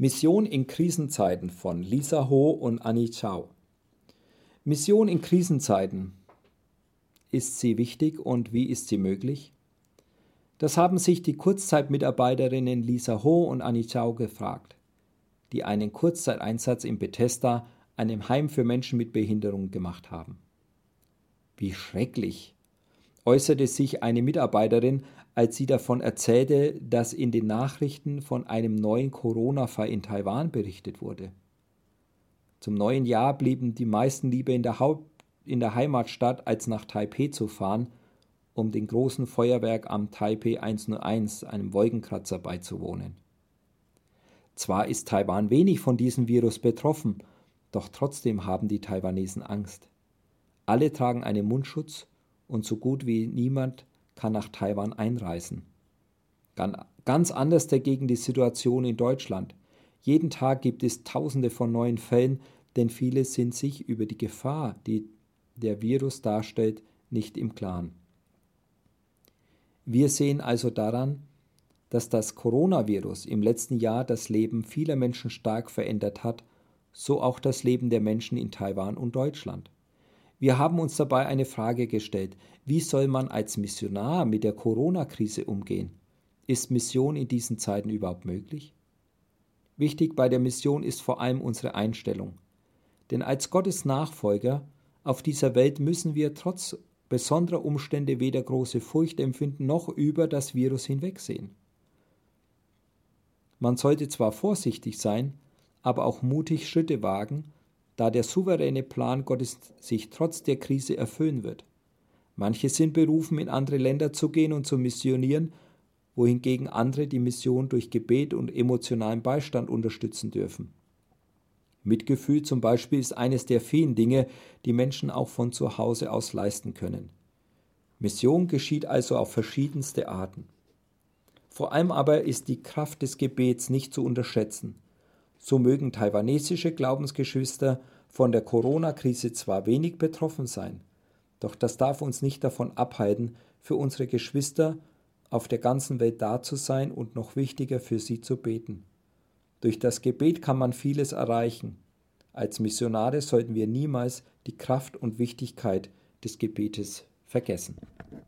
Mission in Krisenzeiten von Lisa Ho und Annie Chao. Mission in Krisenzeiten. Ist sie wichtig und wie ist sie möglich? Das haben sich die Kurzzeitmitarbeiterinnen Lisa Ho und Annie Chao gefragt, die einen Kurzzeiteinsatz in Bethesda, einem Heim für Menschen mit Behinderung, gemacht haben. Wie schrecklich, äußerte sich eine Mitarbeiterin, als sie davon erzählte, dass in den Nachrichten von einem neuen Corona-Fall in Taiwan berichtet wurde. Zum neuen Jahr blieben die meisten lieber in der, Haupt in der Heimatstadt, als nach Taipeh zu fahren, um dem großen Feuerwerk am Taipei 101, einem Wolkenkratzer, beizuwohnen. Zwar ist Taiwan wenig von diesem Virus betroffen, doch trotzdem haben die Taiwanesen Angst. Alle tragen einen Mundschutz und so gut wie niemand kann nach Taiwan einreisen. Ganz anders dagegen die Situation in Deutschland. Jeden Tag gibt es Tausende von neuen Fällen, denn viele sind sich über die Gefahr, die der Virus darstellt, nicht im Klaren. Wir sehen also daran, dass das Coronavirus im letzten Jahr das Leben vieler Menschen stark verändert hat, so auch das Leben der Menschen in Taiwan und Deutschland. Wir haben uns dabei eine Frage gestellt, wie soll man als Missionar mit der Corona-Krise umgehen? Ist Mission in diesen Zeiten überhaupt möglich? Wichtig bei der Mission ist vor allem unsere Einstellung. Denn als Gottes Nachfolger auf dieser Welt müssen wir trotz besonderer Umstände weder große Furcht empfinden noch über das Virus hinwegsehen. Man sollte zwar vorsichtig sein, aber auch mutig Schritte wagen, da der souveräne Plan Gottes sich trotz der Krise erfüllen wird. Manche sind berufen, in andere Länder zu gehen und zu missionieren, wohingegen andere die Mission durch Gebet und emotionalen Beistand unterstützen dürfen. Mitgefühl zum Beispiel ist eines der vielen Dinge, die Menschen auch von zu Hause aus leisten können. Mission geschieht also auf verschiedenste Arten. Vor allem aber ist die Kraft des Gebets nicht zu unterschätzen. So mögen taiwanesische Glaubensgeschwister von der Corona-Krise zwar wenig betroffen sein, doch das darf uns nicht davon abhalten, für unsere Geschwister auf der ganzen Welt da zu sein und noch wichtiger für sie zu beten. Durch das Gebet kann man vieles erreichen. Als Missionare sollten wir niemals die Kraft und Wichtigkeit des Gebetes vergessen.